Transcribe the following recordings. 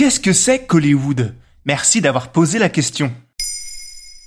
Qu'est-ce que c'est qu'Hollywood? Merci d'avoir posé la question.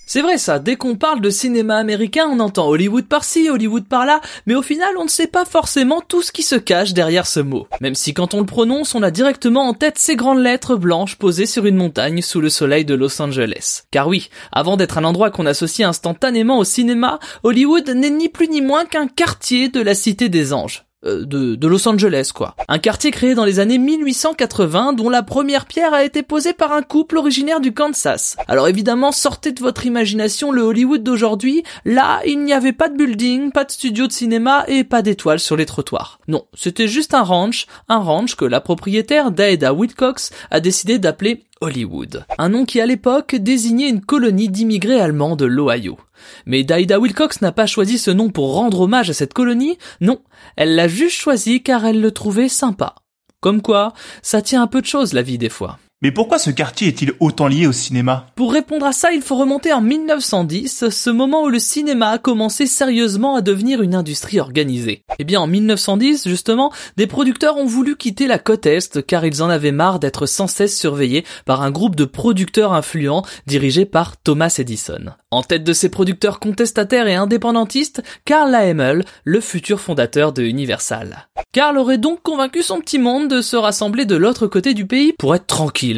C'est vrai ça, dès qu'on parle de cinéma américain, on entend Hollywood par-ci, Hollywood par-là, mais au final on ne sait pas forcément tout ce qui se cache derrière ce mot. Même si quand on le prononce, on a directement en tête ces grandes lettres blanches posées sur une montagne sous le soleil de Los Angeles. Car oui, avant d'être un endroit qu'on associe instantanément au cinéma, Hollywood n'est ni plus ni moins qu'un quartier de la Cité des Anges. Euh, de, Los Angeles, quoi. Un quartier créé dans les années 1880 dont la première pierre a été posée par un couple originaire du Kansas. Alors évidemment, sortez de votre imagination le Hollywood d'aujourd'hui. Là, il n'y avait pas de building, pas de studio de cinéma et pas d'étoiles sur les trottoirs. Non, c'était juste un ranch, un ranch que la propriétaire Daeda Wilcox a décidé d'appeler Hollywood. Un nom qui à l'époque désignait une colonie d'immigrés allemands de l'Ohio. Mais Daida Wilcox n'a pas choisi ce nom pour rendre hommage à cette colonie, non, elle l'a juste choisi car elle le trouvait sympa. Comme quoi, ça tient un peu de choses la vie des fois. Mais pourquoi ce quartier est-il autant lié au cinéma? Pour répondre à ça, il faut remonter en 1910, ce moment où le cinéma a commencé sérieusement à devenir une industrie organisée. Eh bien, en 1910, justement, des producteurs ont voulu quitter la côte Est car ils en avaient marre d'être sans cesse surveillés par un groupe de producteurs influents dirigé par Thomas Edison. En tête de ces producteurs contestataires et indépendantistes, Carl Laemmle, le futur fondateur de Universal. Carl aurait donc convaincu son petit monde de se rassembler de l'autre côté du pays pour être tranquille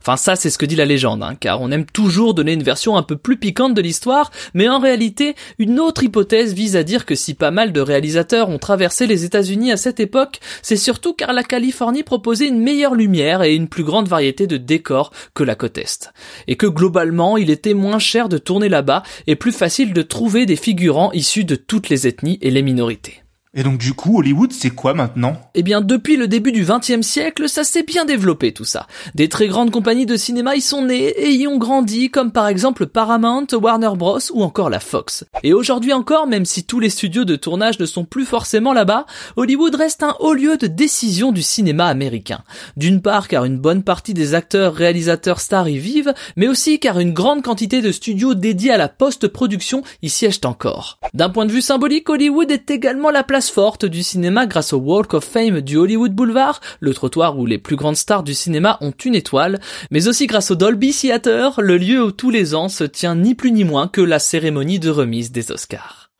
Enfin ça c'est ce que dit la légende, hein, car on aime toujours donner une version un peu plus piquante de l'histoire, mais en réalité, une autre hypothèse vise à dire que si pas mal de réalisateurs ont traversé les États-Unis à cette époque, c'est surtout car la Californie proposait une meilleure lumière et une plus grande variété de décors que la côte Est. Et que globalement, il était moins cher de tourner là-bas et plus facile de trouver des figurants issus de toutes les ethnies et les minorités. Et donc du coup, Hollywood, c'est quoi maintenant? Eh bien, depuis le début du XXe siècle, ça s'est bien développé tout ça. Des très grandes compagnies de cinéma y sont nées et y ont grandi, comme par exemple Paramount, Warner Bros ou encore la Fox. Et aujourd'hui encore, même si tous les studios de tournage ne sont plus forcément là-bas, Hollywood reste un haut lieu de décision du cinéma américain. D'une part car une bonne partie des acteurs, réalisateurs, stars y vivent, mais aussi car une grande quantité de studios dédiés à la post-production y siègent encore. D'un point de vue symbolique, Hollywood est également la place forte du cinéma grâce au Walk of Fame du Hollywood Boulevard, le trottoir où les plus grandes stars du cinéma ont une étoile, mais aussi grâce au Dolby Theater, le lieu où tous les ans se tient ni plus ni moins que la cérémonie de remise des Oscars.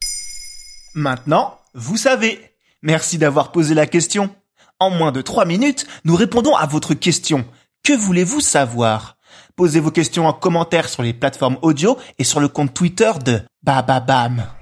Maintenant, vous savez. Merci d'avoir posé la question. En moins de trois minutes, nous répondons à votre question. Que voulez-vous savoir? Posez vos questions en commentaire sur les plateformes audio et sur le compte Twitter de Bababam. Bam.